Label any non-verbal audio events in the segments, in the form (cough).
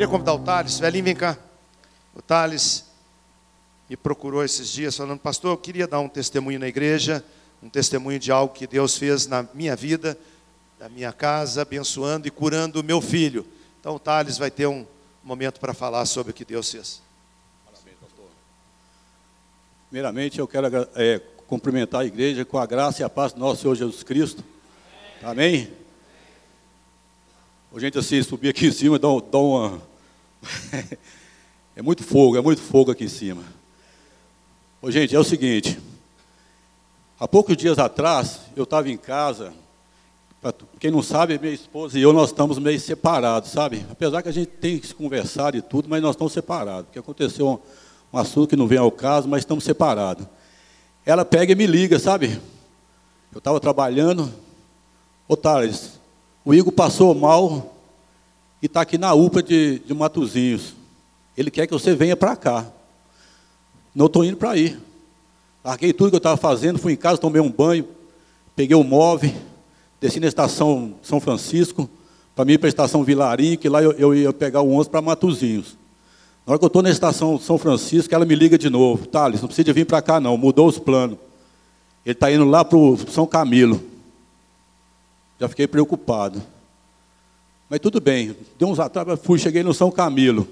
Queria convidar o Thales, velhinho, vem cá. O Thales me procurou esses dias falando, pastor, eu queria dar um testemunho na igreja, um testemunho de algo que Deus fez na minha vida, na minha casa, abençoando e curando o meu filho. Então o Thales vai ter um momento para falar sobre o que Deus fez. Parabéns, pastor. Primeiramente, eu quero é, cumprimentar a igreja com a graça e a paz do nosso Senhor Jesus Cristo. Amém? A gente assim, subir aqui em cima, dá, dá uma. (laughs) é muito fogo, é muito fogo aqui em cima. Ô, gente, é o seguinte. Há poucos dias atrás, eu estava em casa. Pra, quem não sabe, minha esposa e eu, nós estamos meio separados, sabe? Apesar que a gente tem que se conversar e tudo, mas nós estamos separados. Porque aconteceu um, um assunto que não vem ao caso, mas estamos separados. Ela pega e me liga, sabe? Eu estava trabalhando. Ô, Thales, o Igor passou mal e está aqui na UPA de, de Matozinhos. Ele quer que você venha para cá. Não estou indo para aí. Larguei tudo que eu estava fazendo, fui em casa, tomei um banho, peguei o móvel, desci na estação São Francisco, para mim para a estação Vilarim, que lá eu, eu ia pegar o 11 para Matozinhos. Na hora que eu estou na estação São Francisco, ela me liga de novo. Thales, não precisa vir para cá não, mudou os planos. Ele está indo lá para o São Camilo. Já fiquei preocupado. Mas tudo bem, deu uns atrás, fui, cheguei no São Camilo.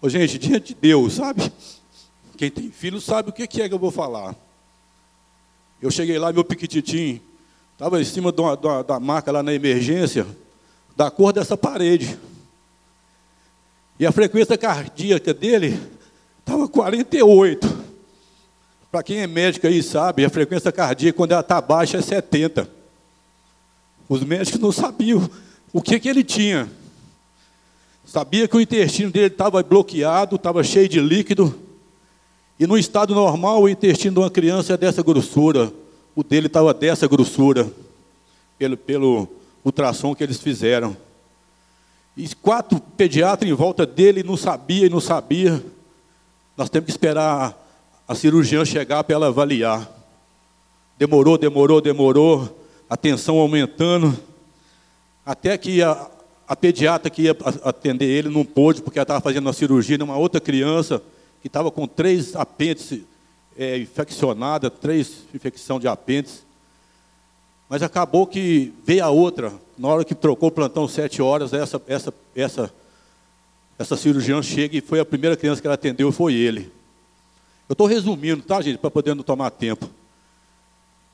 Ô, gente, diante de Deus, sabe? Quem tem filho sabe o que é que eu vou falar. Eu cheguei lá, meu piquititim estava em cima de uma, de uma, da maca lá na emergência, da cor dessa parede. E a frequência cardíaca dele estava 48. Para quem é médico aí sabe, a frequência cardíaca, quando ela está baixa, é 70. Os médicos não sabiam o que, que ele tinha. Sabia que o intestino dele estava bloqueado, estava cheio de líquido. E no estado normal, o intestino de uma criança é dessa grossura. O dele estava dessa grossura, pelo, pelo ultrassom que eles fizeram. E quatro pediatras em volta dele não sabia e não sabia. Nós temos que esperar a cirurgiã chegar para ela avaliar. Demorou, demorou, demorou a tensão aumentando, até que a, a pediatra que ia atender ele não pôde, porque ela estava fazendo uma cirurgia numa outra criança que estava com três apêndices é, infeccionada, três infecção de apêndice. Mas acabou que veio a outra, na hora que trocou o plantão sete horas, essa, essa, essa, essa cirurgiã chega e foi a primeira criança que ela atendeu, foi ele. Eu estou resumindo, tá, gente, para poder não tomar tempo.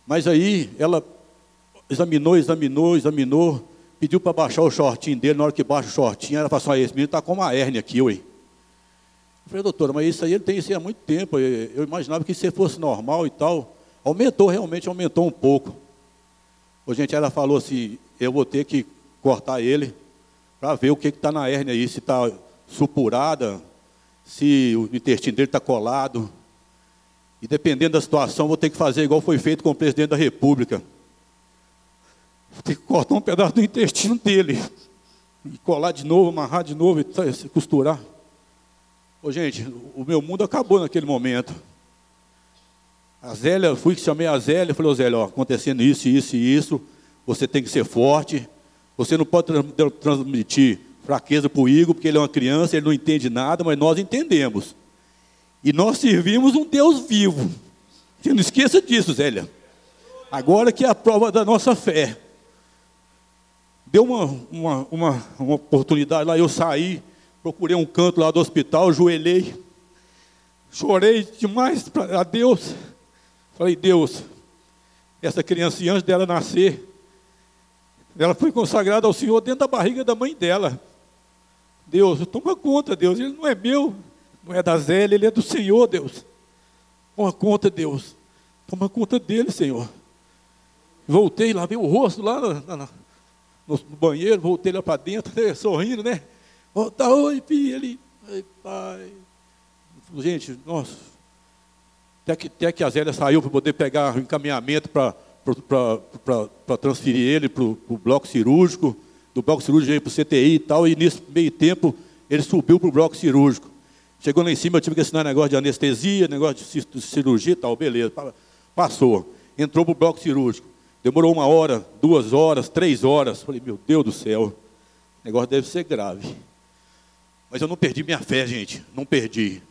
Mas aí ela examinou, examinou, examinou, pediu para baixar o shortinho dele, na hora que baixa o shortinho, ela falou assim, esse menino está com uma hérnia aqui, ué. Eu falei, doutora, mas isso aí ele tem isso há muito tempo, eu imaginava que se fosse normal e tal. Aumentou, realmente aumentou um pouco. Ô, gente, ela falou assim, eu vou ter que cortar ele para ver o que está na hérnia aí, se está supurada, se o intestino dele está colado. E dependendo da situação, vou ter que fazer igual foi feito com o presidente da República. Tem que cortar um pedaço do intestino dele. E colar de novo, amarrar de novo, e costurar. Ô, gente, o meu mundo acabou naquele momento. A Zélia, fui que chamei a Zélia, falei, ô Zélia, ó, acontecendo isso, isso e isso, você tem que ser forte, você não pode transmitir fraqueza para o Igor, porque ele é uma criança, ele não entende nada, mas nós entendemos. E nós servimos um Deus vivo. Você não esqueça disso, Zélia. Agora que é a prova da nossa fé. Deu uma, uma, uma, uma oportunidade lá, eu saí, procurei um canto lá do hospital, joelhei, chorei demais a Deus. Falei, Deus, essa criança, antes dela nascer, ela foi consagrada ao Senhor dentro da barriga da mãe dela. Deus, toma conta, Deus, ele não é meu, não é da Zélia, ele é do Senhor, Deus. Toma conta, Deus. Toma conta dele, Senhor. Voltei, lavei o rosto lá na, na, no banheiro, voltei lá para dentro, (laughs) né, sorrindo, né? Oh, tá, oi, filho, ele, ai, pai. Gente, nossa, até que, até que a Zélia saiu para poder pegar o encaminhamento para transferir ele para o bloco cirúrgico, do bloco cirúrgico veio para o CTI e tal, e nesse meio tempo ele subiu para o bloco cirúrgico. Chegou lá em cima, eu tive que assinar negócio de anestesia, negócio de cirurgia e tal, beleza. Passou. Entrou para o bloco cirúrgico. Demorou uma hora, duas horas, três horas. Falei, meu Deus do céu, o negócio deve ser grave. Mas eu não perdi minha fé, gente. Não perdi.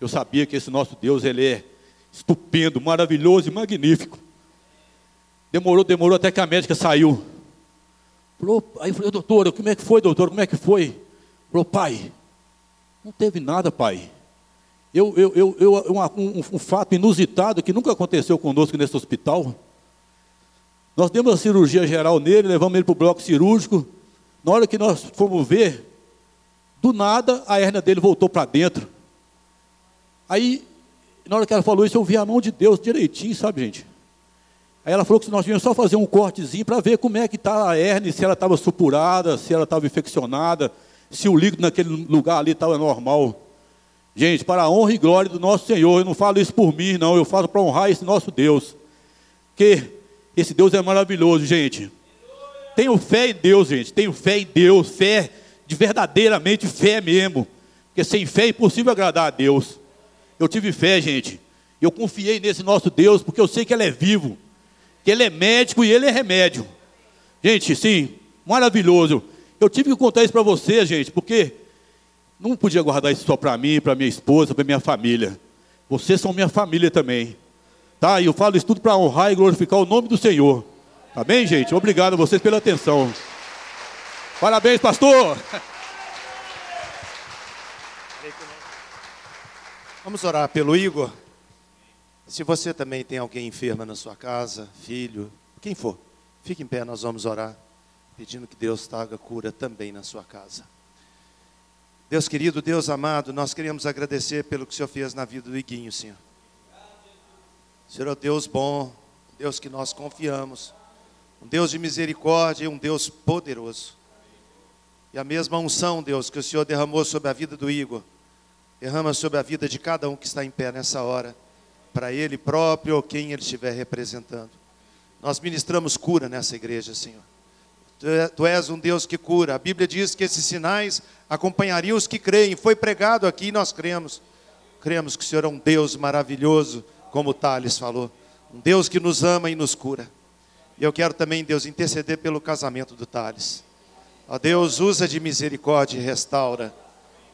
Eu sabia que esse nosso Deus, ele é estupendo, maravilhoso e magnífico. Demorou, demorou até que a médica saiu. Falou, aí eu falei, doutora, como é que foi, doutor? Como é que foi? Falou, pai, não teve nada, pai. Eu, eu, eu, eu um, um, fato inusitado que nunca aconteceu conosco nesse hospital. Nós demos a cirurgia geral nele, levamos ele para o bloco cirúrgico. Na hora que nós fomos ver, do nada a hérnia dele voltou para dentro. Aí, na hora que ela falou isso, eu vi a mão de Deus direitinho, sabe, gente? Aí ela falou que nós tínhamos só fazer um cortezinho para ver como é que está a hérnia, se ela estava supurada, se ela estava infeccionada, se o líquido naquele lugar ali estava normal. Gente, para a honra e glória do nosso Senhor, eu não falo isso por mim, não, eu falo para honrar esse nosso Deus. Que esse Deus é maravilhoso, gente. Tenho fé em Deus, gente. Tenho fé em Deus, fé de verdadeiramente fé mesmo. Porque sem fé é impossível agradar a Deus. Eu tive fé, gente. Eu confiei nesse nosso Deus, porque eu sei que Ele é vivo, que Ele é médico e Ele é remédio. Gente, sim, maravilhoso. Eu tive que contar isso para você, gente, porque não podia guardar isso só para mim, para minha esposa, para minha família. Vocês são minha família também. Tá? E eu falo isso tudo para honrar e glorificar o nome do Senhor. Tá bem, gente? Obrigado a vocês pela atenção. Parabéns, pastor. (laughs) Vamos orar pelo Igor. Se você também tem alguém enferma na sua casa, filho, quem for, fique em pé, nós vamos orar, pedindo que Deus traga cura também na sua casa. Deus querido, Deus amado, nós queremos agradecer pelo que o Senhor fez na vida do Iguinho, Senhor. Senhor é Deus bom, Deus que nós confiamos, um Deus de misericórdia e um Deus poderoso. E a mesma unção, Deus, que o Senhor derramou sobre a vida do Igor, derrama sobre a vida de cada um que está em pé nessa hora, para ele próprio ou quem ele estiver representando. Nós ministramos cura nessa igreja, Senhor. É, tu és um Deus que cura. A Bíblia diz que esses sinais acompanhariam os que creem. Foi pregado aqui e nós cremos. Cremos que o Senhor é um Deus maravilhoso, como Thales falou. Um Deus que nos ama e nos cura. E eu quero também, Deus, interceder pelo casamento do Thales. Ó Deus, usa de misericórdia e restaura.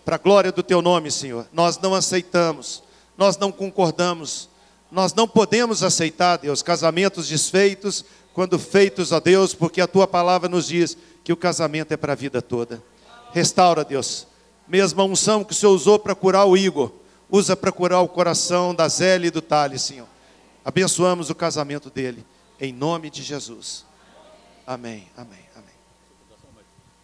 Para a glória do teu nome, Senhor. Nós não aceitamos, nós não concordamos, nós não podemos aceitar, Deus, casamentos desfeitos, quando feitos a Deus, porque a tua palavra nos diz que o casamento é para a vida toda. Restaura, Deus. Mesma unção que o Senhor usou para curar o Igor, usa para curar o coração da Zélia e do Thales, Senhor. Abençoamos o casamento dele, em nome de Jesus. Amém, amém, amém.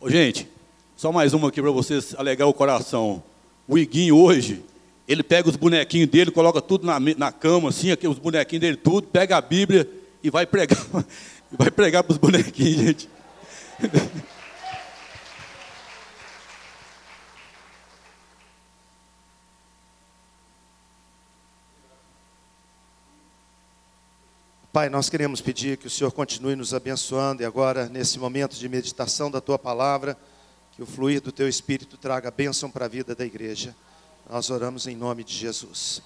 Ô, gente, só mais uma aqui para vocês alegar o coração. O Iguinho hoje, ele pega os bonequinhos dele, coloca tudo na, na cama, assim, aqui, os bonequinhos dele, tudo, pega a Bíblia e vai pregar, (laughs) vai pregar para os bonequinhos, gente. (laughs) Pai, nós queremos pedir que o Senhor continue nos abençoando e agora, nesse momento de meditação da tua palavra, que o fluir do teu espírito traga bênção para a vida da igreja. Nós oramos em nome de Jesus.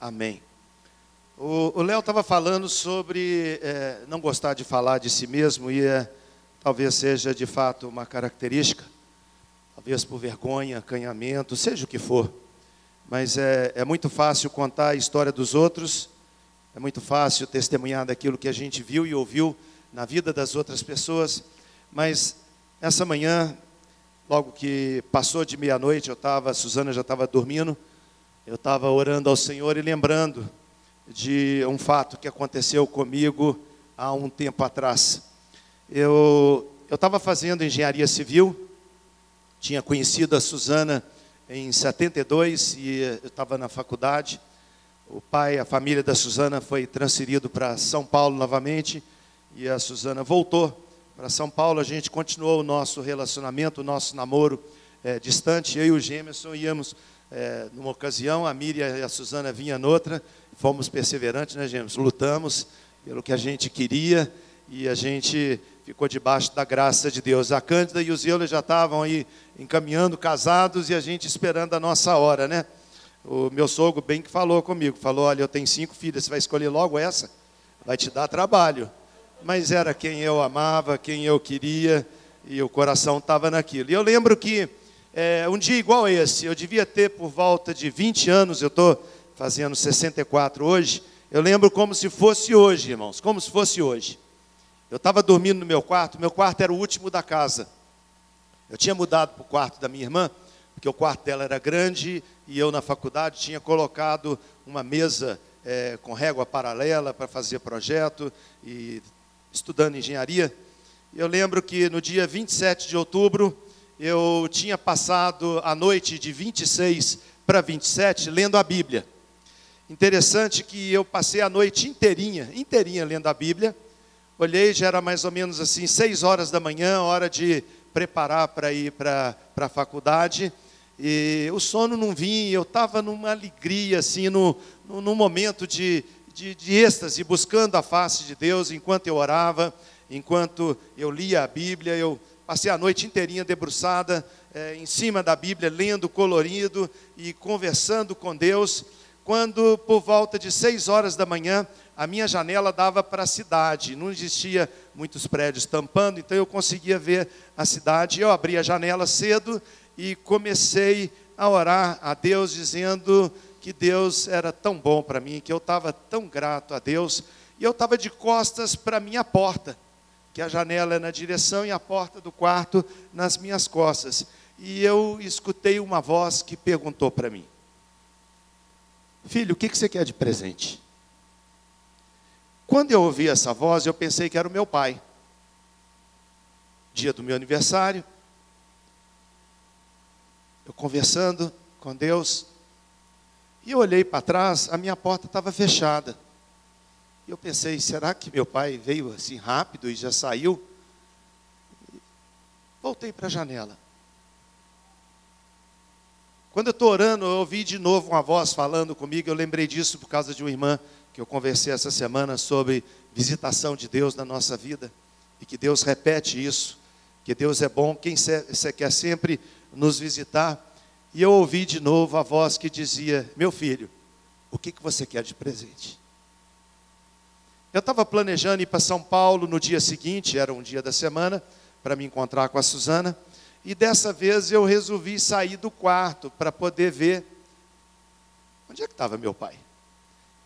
Amém. O Léo estava falando sobre é, não gostar de falar de si mesmo e é, talvez seja de fato uma característica, talvez por vergonha, acanhamento, seja o que for. Mas é, é muito fácil contar a história dos outros, é muito fácil testemunhar daquilo que a gente viu e ouviu na vida das outras pessoas. Mas essa manhã, logo que passou de meia-noite, eu estava, Suzana já estava dormindo, eu estava orando ao Senhor e lembrando de um fato que aconteceu comigo há um tempo atrás. Eu estava fazendo engenharia civil, tinha conhecido a Suzana em 72 e eu estava na faculdade. O pai, a família da Suzana foi transferido para São Paulo novamente e a Suzana voltou para São Paulo. A gente continuou o nosso relacionamento, o nosso namoro é, distante. Eu e o Gemerson íamos é, numa ocasião, a Miriam e a Suzana vinham noutra fomos perseverantes, né, James? Lutamos pelo que a gente queria e a gente ficou debaixo da graça de Deus. A Cândida e os Euler já estavam aí encaminhando, casados, e a gente esperando a nossa hora, né? O meu sogro bem que falou comigo, falou, olha, eu tenho cinco filhas, você vai escolher logo essa? Vai te dar trabalho. Mas era quem eu amava, quem eu queria, e o coração estava naquilo. E eu lembro que é, um dia igual a esse, eu devia ter por volta de 20 anos, eu estou fazendo 64 hoje, eu lembro como se fosse hoje, irmãos, como se fosse hoje. Eu estava dormindo no meu quarto, meu quarto era o último da casa. Eu tinha mudado para o quarto da minha irmã, porque o quarto dela era grande e eu na faculdade tinha colocado uma mesa é, com régua paralela para fazer projeto e estudando engenharia. Eu lembro que no dia 27 de outubro eu tinha passado a noite de 26 para 27 lendo a Bíblia. Interessante que eu passei a noite inteirinha, inteirinha lendo a Bíblia. Olhei, já era mais ou menos assim, seis horas da manhã, hora de preparar para ir para a faculdade. E o sono não vinha, eu estava numa alegria, assim, no, no, num momento de, de, de êxtase, buscando a face de Deus enquanto eu orava, enquanto eu lia a Bíblia. Eu passei a noite inteirinha debruçada é, em cima da Bíblia, lendo colorido e conversando com Deus quando por volta de seis horas da manhã, a minha janela dava para a cidade, não existia muitos prédios tampando, então eu conseguia ver a cidade. Eu abri a janela cedo e comecei a orar a Deus, dizendo que Deus era tão bom para mim, que eu estava tão grato a Deus, e eu estava de costas para a minha porta, que a janela é na direção e a porta do quarto nas minhas costas. E eu escutei uma voz que perguntou para mim: Filho, o que você quer de presente? Quando eu ouvi essa voz, eu pensei que era o meu pai. Dia do meu aniversário, eu conversando com Deus, e eu olhei para trás, a minha porta estava fechada. E eu pensei, será que meu pai veio assim rápido e já saiu? Voltei para a janela. Quando eu estou orando, eu ouvi de novo uma voz falando comigo. Eu lembrei disso por causa de uma irmã que eu conversei essa semana sobre visitação de Deus na nossa vida. E que Deus repete isso. Que Deus é bom, quem você quer sempre nos visitar. E eu ouvi de novo a voz que dizia: Meu filho, o que, que você quer de presente? Eu estava planejando ir para São Paulo no dia seguinte, era um dia da semana, para me encontrar com a Suzana. E dessa vez eu resolvi sair do quarto para poder ver onde é que estava meu pai.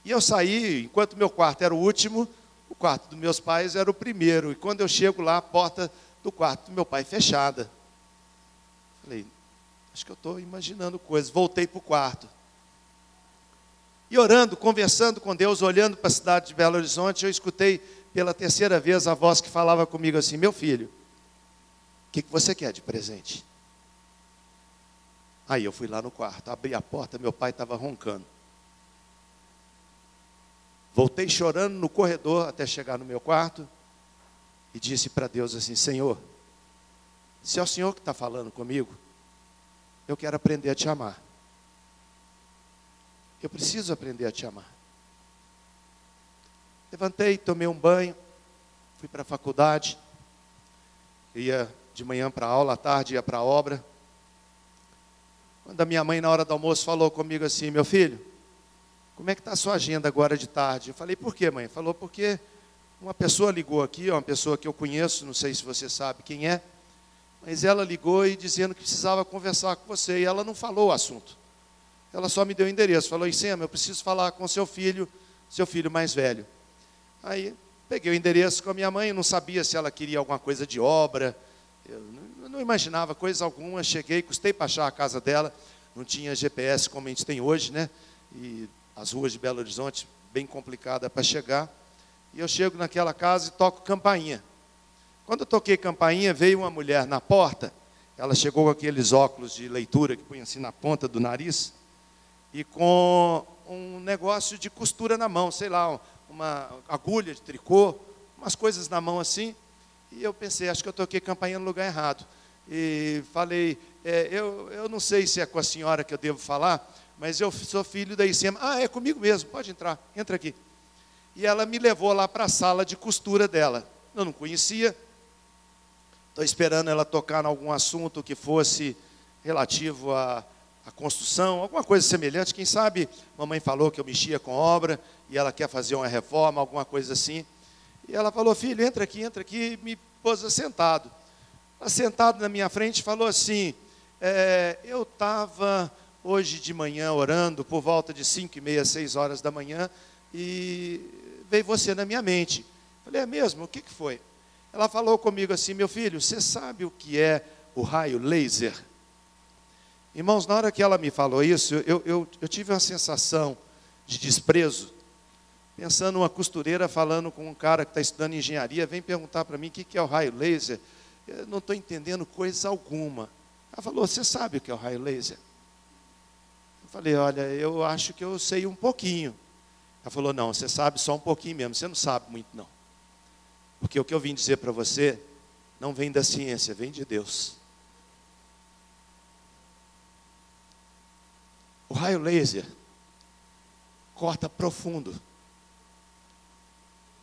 E eu saí, enquanto meu quarto era o último, o quarto dos meus pais era o primeiro. E quando eu chego lá, a porta do quarto do meu pai fechada. Falei, acho que eu estou imaginando coisas. Voltei para o quarto. E orando, conversando com Deus, olhando para a cidade de Belo Horizonte, eu escutei pela terceira vez a voz que falava comigo assim: Meu filho, o que, que você quer de presente? Aí eu fui lá no quarto, abri a porta, meu pai estava roncando. Voltei chorando no corredor até chegar no meu quarto e disse para Deus assim: Senhor, se é o Senhor que está falando comigo, eu quero aprender a te amar. Eu preciso aprender a te amar. Levantei, tomei um banho, fui para a faculdade, ia de manhã para a aula, à tarde ia para a obra. Quando a minha mãe, na hora do almoço, falou comigo assim: Meu filho, como é que está a sua agenda agora de tarde? Eu falei: Por quê, mãe? Falou: Porque uma pessoa ligou aqui, uma pessoa que eu conheço, não sei se você sabe quem é, mas ela ligou e dizendo que precisava conversar com você, e ela não falou o assunto. Ela só me deu o endereço, falou: Isema, eu preciso falar com seu filho, seu filho mais velho. Aí peguei o endereço com a minha mãe, não sabia se ela queria alguma coisa de obra, eu não imaginava coisa alguma, cheguei, custei para achar a casa dela, não tinha GPS como a gente tem hoje, né? E as ruas de Belo Horizonte, bem complicada para chegar. E eu chego naquela casa e toco campainha. Quando eu toquei campainha, veio uma mulher na porta, ela chegou com aqueles óculos de leitura que põe assim na ponta do nariz, e com um negócio de costura na mão, sei lá, uma agulha de tricô, umas coisas na mão assim. E eu pensei, acho que eu toquei campainha no lugar errado. E falei, é, eu, eu não sei se é com a senhora que eu devo falar, mas eu sou filho da ICM. Ah, é comigo mesmo, pode entrar, entra aqui. E ela me levou lá para a sala de costura dela. Eu não conhecia. Estou esperando ela tocar em algum assunto que fosse relativo à, à construção, alguma coisa semelhante. Quem sabe, mamãe falou que eu mexia com obra e ela quer fazer uma reforma, alguma coisa assim. E ela falou, filho, entra aqui, entra aqui, e me pôs assentado. Assentado na minha frente, falou assim, é, eu estava hoje de manhã orando por volta de 5 e meia, 6 horas da manhã e veio você na minha mente. Falei, é mesmo? O que, que foi? Ela falou comigo assim, meu filho, você sabe o que é o raio laser? Irmãos, na hora que ela me falou isso, eu, eu, eu tive uma sensação de desprezo, pensando uma costureira falando com um cara que está estudando engenharia, vem perguntar para mim o que é o raio laser. Eu não estou entendendo coisa alguma. Ela falou, você sabe o que é o raio laser? Eu falei, olha, eu acho que eu sei um pouquinho. Ela falou, não, você sabe só um pouquinho mesmo, você não sabe muito não. Porque o que eu vim dizer para você não vem da ciência, vem de Deus. O raio laser corta profundo,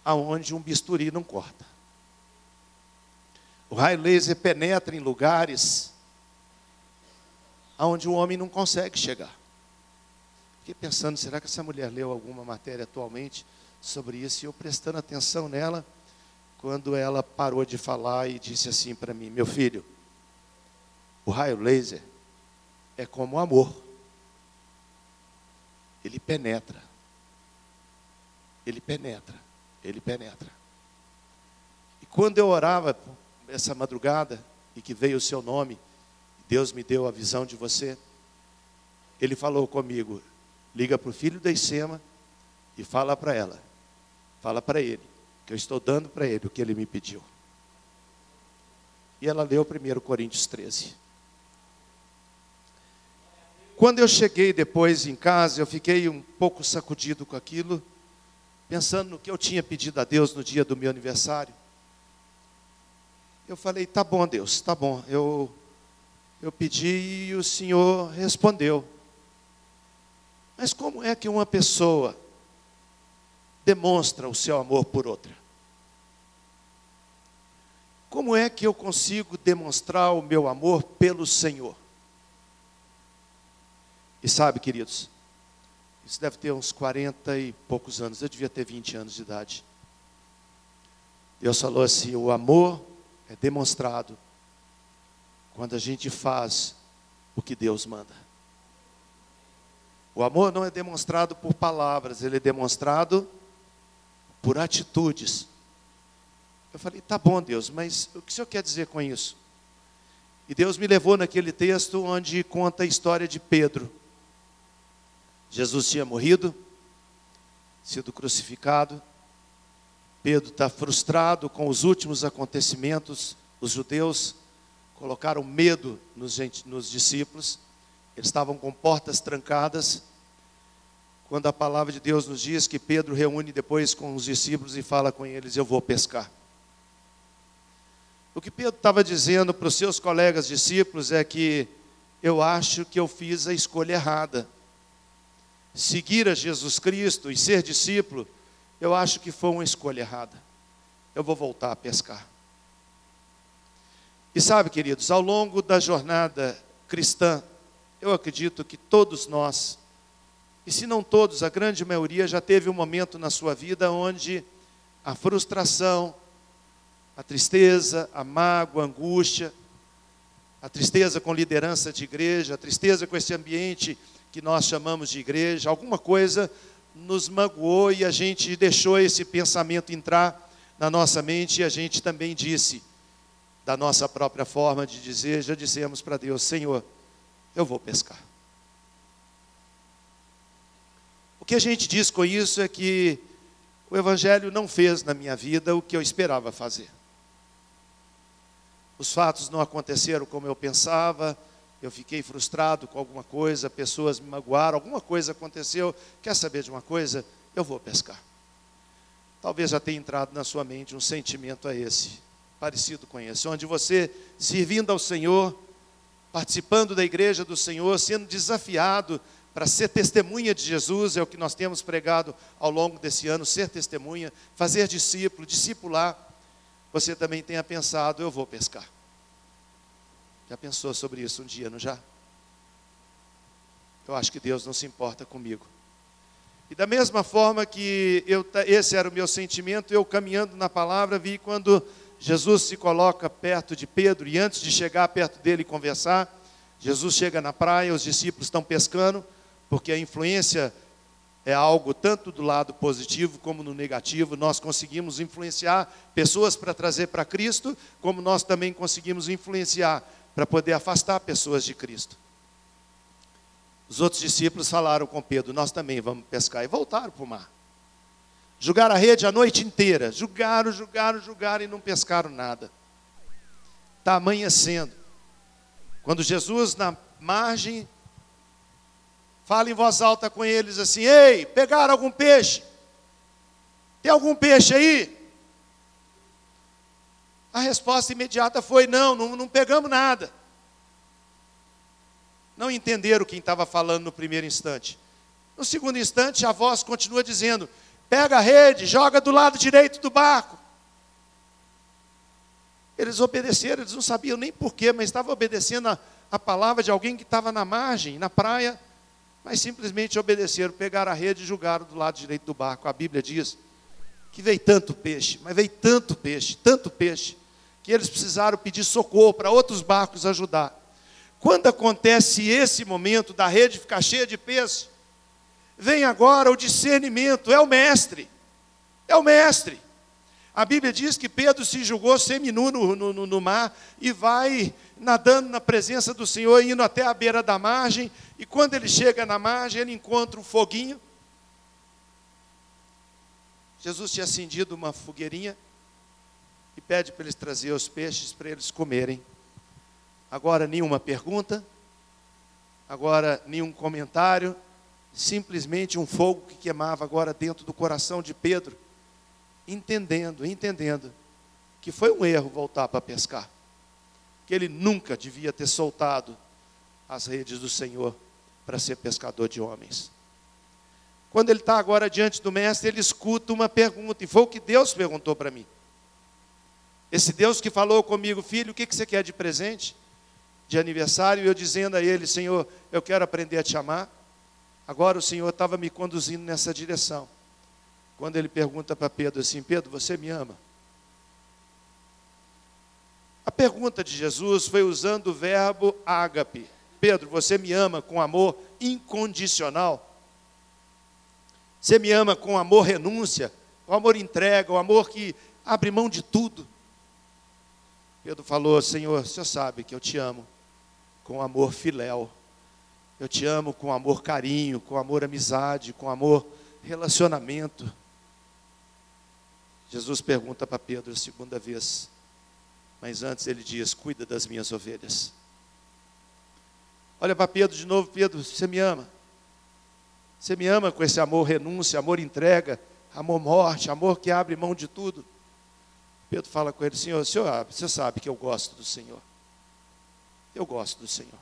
aonde um bisturi não corta. O raio laser penetra em lugares aonde o homem não consegue chegar. Fiquei pensando, será que essa mulher leu alguma matéria atualmente sobre isso? E eu prestando atenção nela, quando ela parou de falar e disse assim para mim: Meu filho, o raio laser é como o amor ele penetra. Ele penetra. Ele penetra. E quando eu orava essa madrugada e que veio o seu nome, Deus me deu a visão de você, ele falou comigo: liga para o filho da Isema e fala para ela, fala para ele, que eu estou dando para ele o que ele me pediu. E ela leu 1 Coríntios 13. Quando eu cheguei depois em casa, eu fiquei um pouco sacudido com aquilo, pensando no que eu tinha pedido a Deus no dia do meu aniversário. Eu falei: tá bom, Deus, tá bom. Eu, eu pedi e o Senhor respondeu. Mas como é que uma pessoa demonstra o seu amor por outra? Como é que eu consigo demonstrar o meu amor pelo Senhor? E sabe, queridos, isso deve ter uns 40 e poucos anos, eu devia ter 20 anos de idade. Deus falou assim: o amor é demonstrado quando a gente faz o que Deus manda. O amor não é demonstrado por palavras, ele é demonstrado por atitudes. Eu falei, tá bom, Deus, mas o que o senhor quer dizer com isso? E Deus me levou naquele texto onde conta a história de Pedro. Jesus tinha morrido, sido crucificado. Pedro está frustrado com os últimos acontecimentos. Os judeus colocaram medo nos, nos discípulos. Eles estavam com portas trancadas. Quando a palavra de Deus nos diz que Pedro reúne depois com os discípulos e fala com eles: Eu vou pescar. O que Pedro estava dizendo para os seus colegas discípulos é que eu acho que eu fiz a escolha errada seguir a Jesus Cristo e ser discípulo, eu acho que foi uma escolha errada. Eu vou voltar a pescar. E sabe, queridos, ao longo da jornada cristã, eu acredito que todos nós, e se não todos, a grande maioria já teve um momento na sua vida onde a frustração, a tristeza, a mágoa, a angústia, a tristeza com liderança de igreja, a tristeza com esse ambiente que nós chamamos de igreja, alguma coisa nos magoou e a gente deixou esse pensamento entrar na nossa mente e a gente também disse, da nossa própria forma de dizer, já dissemos para Deus: Senhor, eu vou pescar. O que a gente diz com isso é que o Evangelho não fez na minha vida o que eu esperava fazer. Os fatos não aconteceram como eu pensava, eu fiquei frustrado com alguma coisa, pessoas me magoaram, alguma coisa aconteceu. Quer saber de uma coisa? Eu vou pescar. Talvez já tenha entrado na sua mente um sentimento a esse, parecido com esse, onde você, servindo ao Senhor, participando da igreja do Senhor, sendo desafiado para ser testemunha de Jesus, é o que nós temos pregado ao longo desse ano, ser testemunha, fazer discípulo, discipular, você também tenha pensado, eu vou pescar. Já pensou sobre isso um dia, não já? Eu acho que Deus não se importa comigo. E da mesma forma que eu, esse era o meu sentimento, eu caminhando na palavra, vi quando Jesus se coloca perto de Pedro, e antes de chegar perto dele e conversar, Jesus chega na praia, os discípulos estão pescando, porque a influência é algo tanto do lado positivo como no negativo. Nós conseguimos influenciar pessoas para trazer para Cristo, como nós também conseguimos influenciar para poder afastar pessoas de Cristo. Os outros discípulos falaram com Pedro: Nós também vamos pescar. E voltaram para o mar. Jogaram a rede a noite inteira. Jogaram, jogaram, jogaram e não pescaram nada. Está amanhecendo. Quando Jesus, na margem, fala em voz alta com eles assim: Ei, pegaram algum peixe? Tem algum peixe aí? A resposta imediata foi: Não, não, não pegamos nada. Não entenderam quem estava falando no primeiro instante. No segundo instante, a voz continua dizendo: Pega a rede, joga do lado direito do barco. Eles obedeceram, eles não sabiam nem porquê, mas estavam obedecendo a, a palavra de alguém que estava na margem, na praia, mas simplesmente obedeceram, pegaram a rede e jogaram do lado direito do barco. A Bíblia diz que veio tanto peixe, mas veio tanto peixe, tanto peixe, que eles precisaram pedir socorro para outros barcos ajudar. Quando acontece esse momento da rede ficar cheia de peixe, vem agora o discernimento, é o mestre, é o mestre. A Bíblia diz que Pedro se julgou seminu no, no, no mar e vai nadando na presença do Senhor, indo até a beira da margem, e quando ele chega na margem, ele encontra um foguinho. Jesus tinha acendido uma fogueirinha e pede para eles trazer os peixes para eles comerem. Agora nenhuma pergunta, agora nenhum comentário, simplesmente um fogo que queimava agora dentro do coração de Pedro entendendo, entendendo que foi um erro voltar para pescar. Que ele nunca devia ter soltado as redes do Senhor para ser pescador de homens. Quando ele está agora diante do mestre, ele escuta uma pergunta, e foi o que Deus perguntou para mim. Esse Deus que falou comigo, filho, o que, que você quer de presente? De aniversário, e eu dizendo a ele, Senhor, eu quero aprender a te amar. Agora o Senhor estava me conduzindo nessa direção quando ele pergunta para Pedro assim: Pedro, você me ama? A pergunta de Jesus foi usando o verbo ágape. Pedro, você me ama com amor incondicional? Você me ama com amor renúncia, o amor entrega, o amor que abre mão de tudo? Pedro falou: Senhor, você sabe que eu te amo com amor filéu. Eu te amo com amor carinho, com amor amizade, com amor relacionamento. Jesus pergunta para Pedro a segunda vez, mas antes ele diz: Cuida das minhas ovelhas. Olha para Pedro de novo: Pedro, você me ama? Você me ama com esse amor renúncia, amor entrega, amor morte, amor que abre mão de tudo? Pedro fala com ele: Senhor, senhor você sabe que eu gosto do Senhor. Eu gosto do Senhor.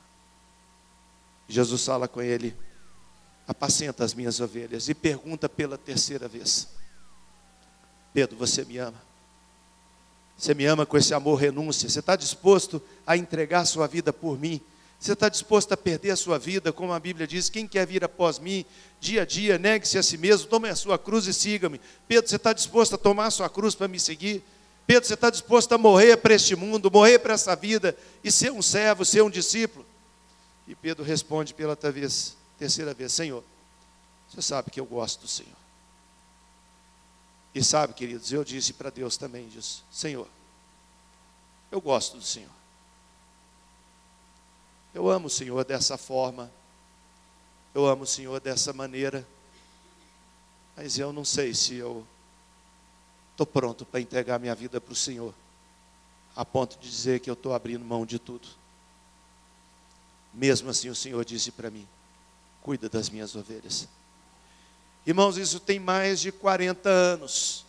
Jesus fala com ele: Apacenta as minhas ovelhas. E pergunta pela terceira vez: Pedro, você me ama. Você me ama com esse amor renúncia. Você está disposto a entregar sua vida por mim. Você está disposto a perder a sua vida, como a Bíblia diz: quem quer vir após mim, dia a dia, negue-se a si mesmo, tome a sua cruz e siga-me. Pedro, você está disposto a tomar a sua cruz para me seguir? Pedro, você está disposto a morrer para este mundo, morrer para essa vida e ser um servo, ser um discípulo? E Pedro responde pela terceira vez: Senhor, você sabe que eu gosto do Senhor. E sabe, queridos, eu disse para Deus também Senhor, eu gosto do Senhor. Eu amo o Senhor dessa forma. Eu amo o Senhor dessa maneira. Mas eu não sei se eu estou pronto para entregar minha vida para o Senhor, a ponto de dizer que eu estou abrindo mão de tudo. Mesmo assim, o Senhor disse para mim: cuida das minhas ovelhas. Irmãos, isso tem mais de 40 anos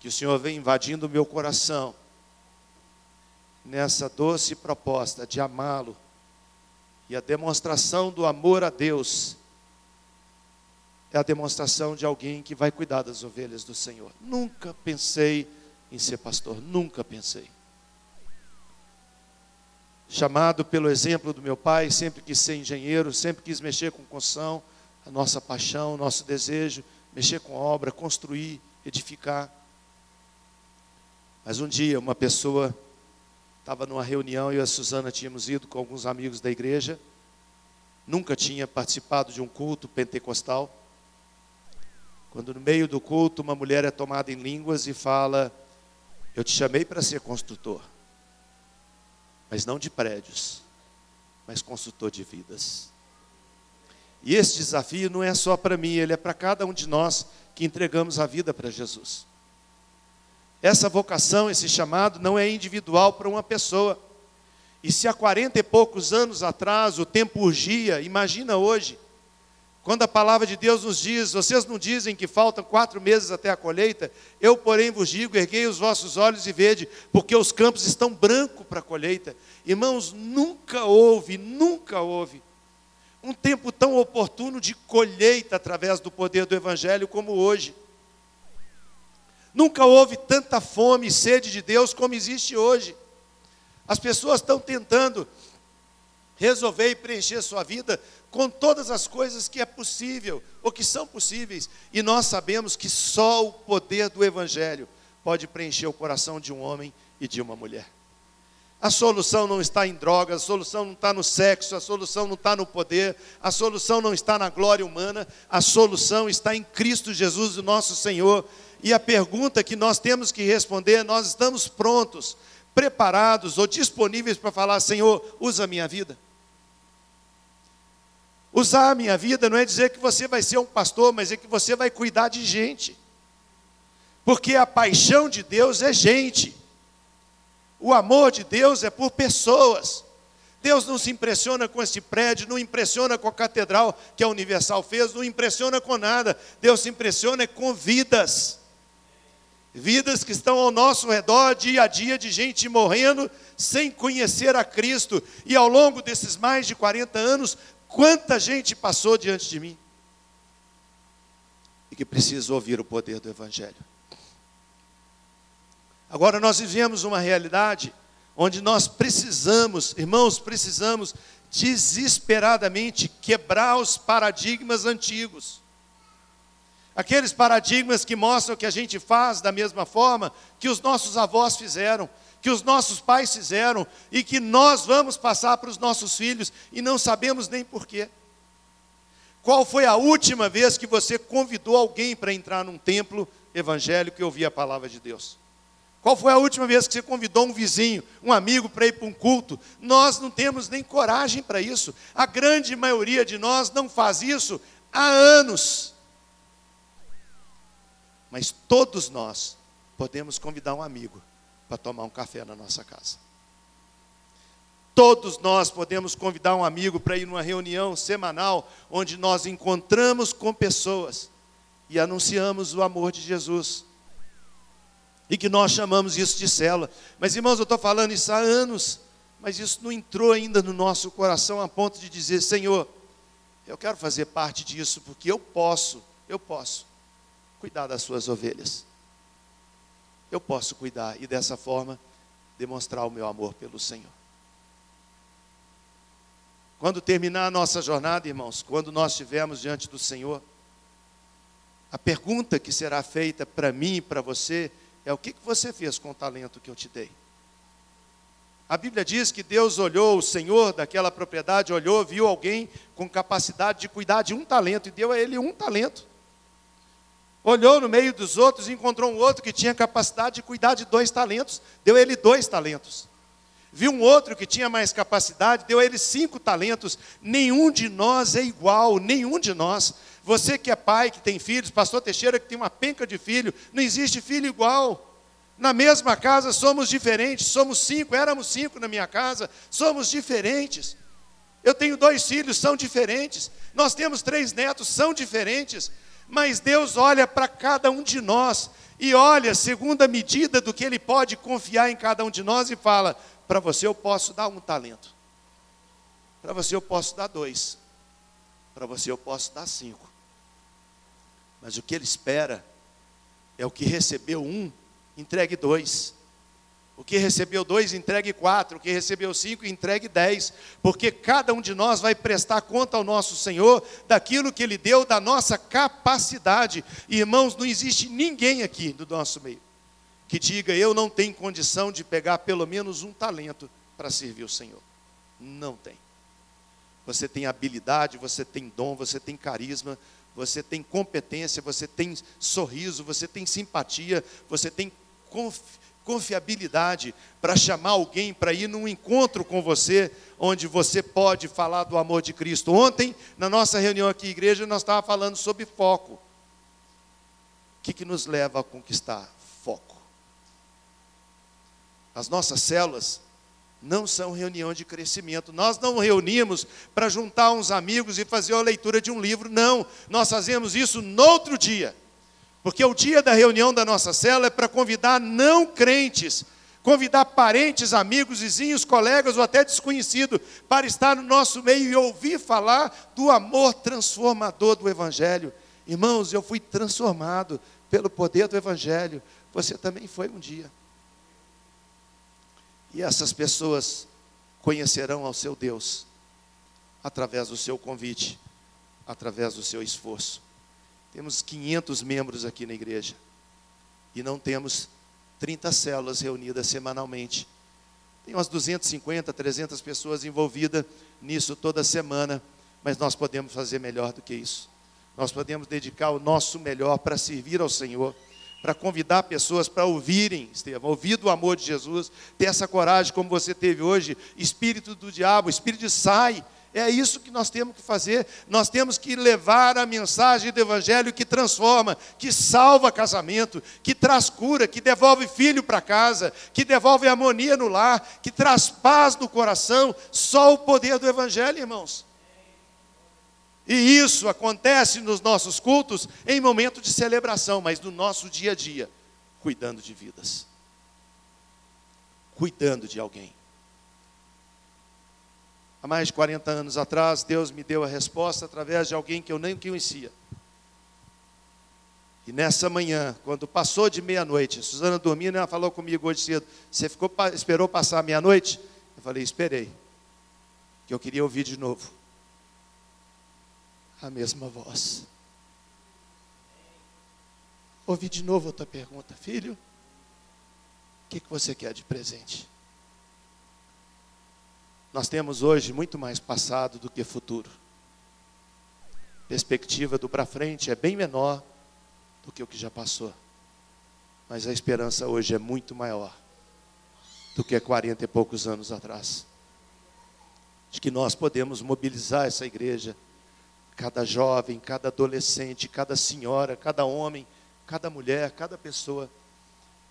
que o Senhor vem invadindo o meu coração nessa doce proposta de amá-lo e a demonstração do amor a Deus é a demonstração de alguém que vai cuidar das ovelhas do Senhor. Nunca pensei em ser pastor, nunca pensei. Chamado pelo exemplo do meu pai, sempre quis ser engenheiro, sempre quis mexer com construção a nossa paixão, o nosso desejo, mexer com obra, construir, edificar. Mas um dia uma pessoa Estava numa reunião, eu e a Suzana tínhamos ido com alguns amigos da igreja. Nunca tinha participado de um culto pentecostal. Quando no meio do culto uma mulher é tomada em línguas e fala: Eu te chamei para ser construtor, mas não de prédios, mas construtor de vidas. E esse desafio não é só para mim, ele é para cada um de nós que entregamos a vida para Jesus. Essa vocação, esse chamado, não é individual para uma pessoa. E se há quarenta e poucos anos atrás o tempo urgia, imagina hoje, quando a palavra de Deus nos diz: vocês não dizem que faltam quatro meses até a colheita, eu, porém, vos digo: erguei os vossos olhos e vede, porque os campos estão brancos para a colheita. Irmãos, nunca houve, nunca houve um tempo tão oportuno de colheita através do poder do Evangelho como hoje. Nunca houve tanta fome e sede de Deus como existe hoje. As pessoas estão tentando resolver e preencher sua vida com todas as coisas que é possível ou que são possíveis, e nós sabemos que só o poder do Evangelho pode preencher o coração de um homem e de uma mulher. A solução não está em drogas, a solução não está no sexo, a solução não está no poder, a solução não está na glória humana, a solução está em Cristo Jesus, o nosso Senhor, e a pergunta que nós temos que responder, nós estamos prontos, preparados ou disponíveis para falar: Senhor, usa a minha vida. Usar a minha vida não é dizer que você vai ser um pastor, mas é que você vai cuidar de gente. Porque a paixão de Deus é gente. O amor de Deus é por pessoas. Deus não se impressiona com esse prédio, não impressiona com a catedral que a Universal fez, não impressiona com nada. Deus se impressiona com vidas vidas que estão ao nosso redor dia a dia de gente morrendo sem conhecer a Cristo. E ao longo desses mais de 40 anos, quanta gente passou diante de mim e que precisa ouvir o poder do Evangelho. Agora nós vivemos uma realidade onde nós precisamos, irmãos, precisamos desesperadamente quebrar os paradigmas antigos. Aqueles paradigmas que mostram que a gente faz da mesma forma que os nossos avós fizeram, que os nossos pais fizeram e que nós vamos passar para os nossos filhos e não sabemos nem porquê. Qual foi a última vez que você convidou alguém para entrar num templo evangélico e ouvir a palavra de Deus? Qual foi a última vez que você convidou um vizinho, um amigo para ir para um culto? Nós não temos nem coragem para isso. A grande maioria de nós não faz isso há anos. Mas todos nós podemos convidar um amigo para tomar um café na nossa casa. Todos nós podemos convidar um amigo para ir numa reunião semanal onde nós encontramos com pessoas e anunciamos o amor de Jesus. E que nós chamamos isso de célula. Mas irmãos, eu estou falando isso há anos, mas isso não entrou ainda no nosso coração a ponto de dizer: Senhor, eu quero fazer parte disso, porque eu posso, eu posso cuidar das suas ovelhas. Eu posso cuidar e dessa forma demonstrar o meu amor pelo Senhor. Quando terminar a nossa jornada, irmãos, quando nós estivermos diante do Senhor, a pergunta que será feita para mim e para você é: o que, que você fez com o talento que eu te dei? A Bíblia diz que Deus olhou, o Senhor daquela propriedade olhou, viu alguém com capacidade de cuidar de um talento e deu a ele um talento olhou no meio dos outros e encontrou um outro que tinha capacidade de cuidar de dois talentos, deu ele dois talentos. Viu um outro que tinha mais capacidade, deu ele cinco talentos. Nenhum de nós é igual, nenhum de nós. Você que é pai, que tem filhos, pastor Teixeira que tem uma penca de filho, não existe filho igual. Na mesma casa somos diferentes, somos cinco, éramos cinco na minha casa, somos diferentes. Eu tenho dois filhos, são diferentes. Nós temos três netos, são diferentes. Mas Deus olha para cada um de nós e olha segundo a medida do que Ele pode confiar em cada um de nós e fala: para você eu posso dar um talento, para você eu posso dar dois, para você eu posso dar cinco. Mas o que Ele espera é o que recebeu um, entregue dois. O que recebeu dois, entregue quatro. O que recebeu cinco, entregue dez. Porque cada um de nós vai prestar conta ao nosso Senhor daquilo que Ele deu, da nossa capacidade. Irmãos, não existe ninguém aqui do nosso meio que diga: Eu não tenho condição de pegar pelo menos um talento para servir o Senhor. Não tem. Você tem habilidade, você tem dom, você tem carisma, você tem competência, você tem sorriso, você tem simpatia, você tem confiabilidade para chamar alguém para ir num encontro com você, onde você pode falar do amor de Cristo. Ontem, na nossa reunião aqui, igreja, nós estávamos falando sobre foco. O que, que nos leva a conquistar? Foco. As nossas células não são reunião de crescimento. Nós não reunimos para juntar uns amigos e fazer a leitura de um livro, não. Nós fazemos isso no outro dia. Porque o dia da reunião da nossa célula é para convidar não crentes, convidar parentes, amigos, vizinhos, colegas ou até desconhecidos para estar no nosso meio e ouvir falar do amor transformador do Evangelho. Irmãos, eu fui transformado pelo poder do Evangelho. Você também foi um dia. E essas pessoas conhecerão ao seu Deus através do seu convite, através do seu esforço. Temos 500 membros aqui na igreja e não temos 30 células reunidas semanalmente. Tem umas 250, 300 pessoas envolvidas nisso toda semana, mas nós podemos fazer melhor do que isso. Nós podemos dedicar o nosso melhor para servir ao Senhor para convidar pessoas para ouvirem, Estevam, ouvir do amor de Jesus, ter essa coragem como você teve hoje, espírito do diabo, espírito de sai. É isso que nós temos que fazer. Nós temos que levar a mensagem do Evangelho que transforma, que salva casamento, que traz cura, que devolve filho para casa, que devolve harmonia no lar, que traz paz no coração. Só o poder do Evangelho, irmãos. E isso acontece nos nossos cultos em momento de celebração, mas no nosso dia a dia, cuidando de vidas, cuidando de alguém. Há mais de 40 anos atrás, Deus me deu a resposta através de alguém que eu nem conhecia. E nessa manhã, quando passou de meia-noite, Suzana dormindo, ela falou comigo hoje cedo: Você ficou, esperou passar meia-noite? Eu falei: Esperei, que eu queria ouvir de novo a mesma voz. Ouvi de novo outra pergunta, filho. O que, que você quer de presente? Nós temos hoje muito mais passado do que futuro. Perspectiva do para frente é bem menor do que o que já passou. Mas a esperança hoje é muito maior do que 40 e poucos anos atrás. De que nós podemos mobilizar essa igreja cada jovem, cada adolescente, cada senhora, cada homem, cada mulher, cada pessoa.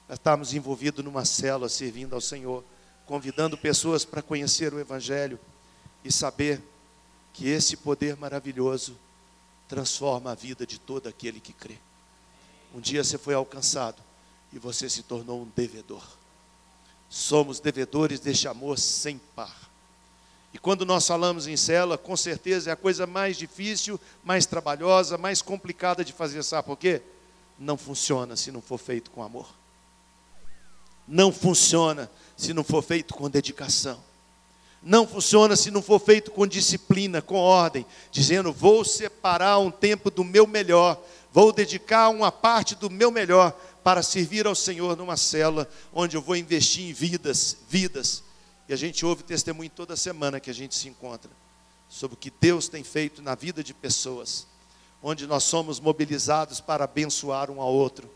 Nós estamos envolvidos numa célula servindo ao Senhor, convidando pessoas para conhecer o Evangelho e saber que esse poder maravilhoso transforma a vida de todo aquele que crê. Um dia você foi alcançado e você se tornou um devedor. Somos devedores deste amor sem par. E quando nós falamos em célula, com certeza é a coisa mais difícil, mais trabalhosa, mais complicada de fazer, sabe por quê? Não funciona se não for feito com amor. Não funciona se não for feito com dedicação. Não funciona se não for feito com disciplina, com ordem, dizendo: vou separar um tempo do meu melhor, vou dedicar uma parte do meu melhor para servir ao Senhor numa célula onde eu vou investir em vidas, vidas e a gente ouve testemunho toda semana que a gente se encontra sobre o que Deus tem feito na vida de pessoas, onde nós somos mobilizados para abençoar um ao outro,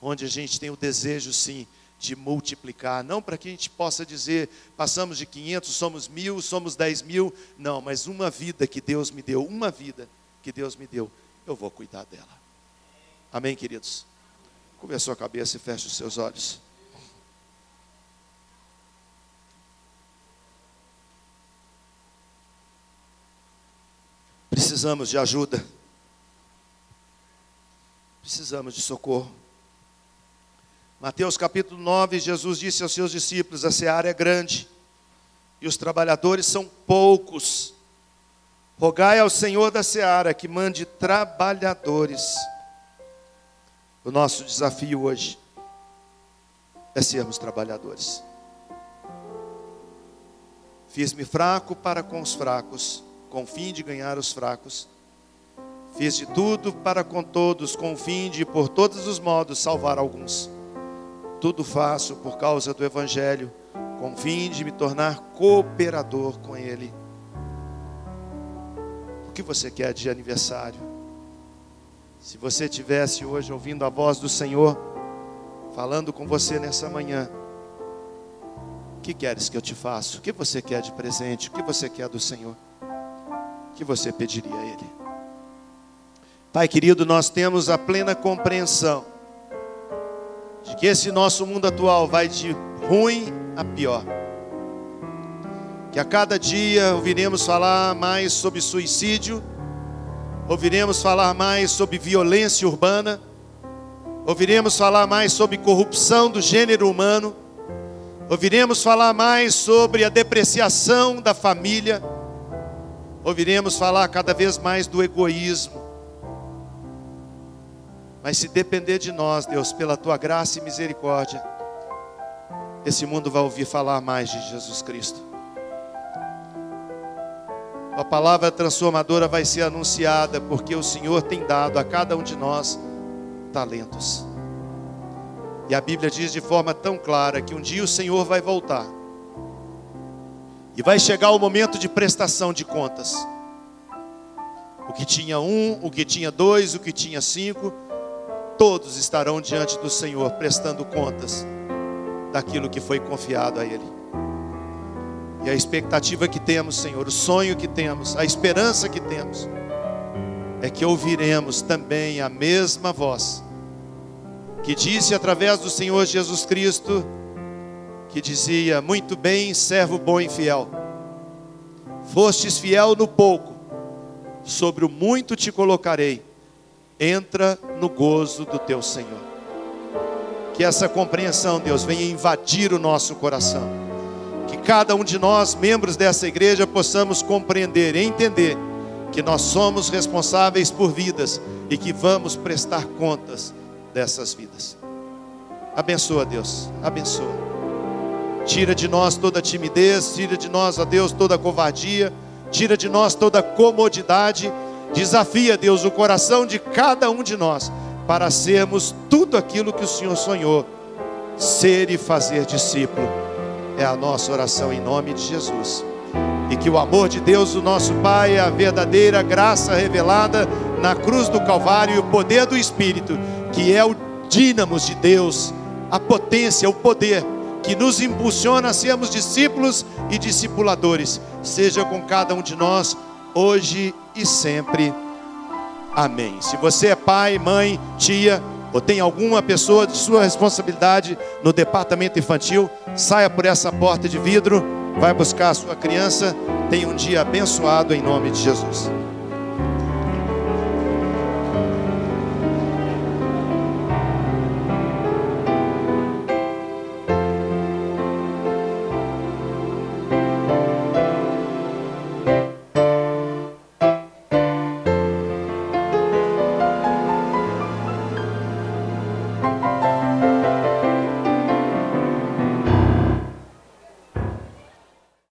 onde a gente tem o desejo, sim, de multiplicar, não para que a gente possa dizer, passamos de 500, somos mil, somos 10 mil, não, mas uma vida que Deus me deu, uma vida que Deus me deu, eu vou cuidar dela. Amém, queridos? Curva a sua cabeça e feche os seus olhos. Precisamos de ajuda. Precisamos de socorro. Mateus capítulo 9, Jesus disse aos seus discípulos: A seara é grande e os trabalhadores são poucos. Rogai ao Senhor da seara que mande trabalhadores. O nosso desafio hoje é sermos trabalhadores. Fiz-me fraco para com os fracos com o fim de ganhar os fracos. Fiz de tudo para com todos, com o fim de, por todos os modos, salvar alguns. tudo faço por causa do Evangelho, com fim de me tornar cooperador com Ele. O que você quer de aniversário? Se você tivesse hoje ouvindo a voz do Senhor, falando com você nessa manhã, o que queres que eu te faça? O que você quer de presente? O que você quer do Senhor? Que você pediria a Ele? Pai querido, nós temos a plena compreensão de que esse nosso mundo atual vai de ruim a pior. Que a cada dia ouviremos falar mais sobre suicídio, ouviremos falar mais sobre violência urbana, ouviremos falar mais sobre corrupção do gênero humano, ouviremos falar mais sobre a depreciação da família, ouviremos falar cada vez mais do egoísmo, mas se depender de nós, Deus, pela tua graça e misericórdia, esse mundo vai ouvir falar mais de Jesus Cristo. A palavra transformadora vai ser anunciada, porque o Senhor tem dado a cada um de nós talentos. E a Bíblia diz de forma tão clara que um dia o Senhor vai voltar. E vai chegar o momento de prestação de contas. O que tinha um, o que tinha dois, o que tinha cinco, todos estarão diante do Senhor prestando contas daquilo que foi confiado a Ele. E a expectativa que temos, Senhor, o sonho que temos, a esperança que temos, é que ouviremos também a mesma voz que disse através do Senhor Jesus Cristo, que dizia: Muito bem, servo bom e fiel, fostes fiel no pouco, sobre o muito te colocarei entra no gozo do teu Senhor. Que essa compreensão, Deus, venha invadir o nosso coração. Que cada um de nós, membros dessa igreja, possamos compreender e entender que nós somos responsáveis por vidas e que vamos prestar contas dessas vidas. Abençoa, Deus, abençoa. Tira de nós toda timidez, tira de nós, ó Deus, toda covardia, tira de nós toda comodidade Desafia, Deus, o coração de cada um de nós para sermos tudo aquilo que o Senhor sonhou, ser e fazer discípulo. É a nossa oração em nome de Jesus. E que o amor de Deus, o nosso Pai, a verdadeira graça revelada na cruz do Calvário e o poder do Espírito, que é o dínamos de Deus, a potência, o poder que nos impulsiona a sermos discípulos e discipuladores, seja com cada um de nós hoje e sempre. Amém. Se você é pai, mãe, tia, ou tem alguma pessoa de sua responsabilidade no departamento infantil, saia por essa porta de vidro, vai buscar a sua criança. Tenha um dia abençoado em nome de Jesus.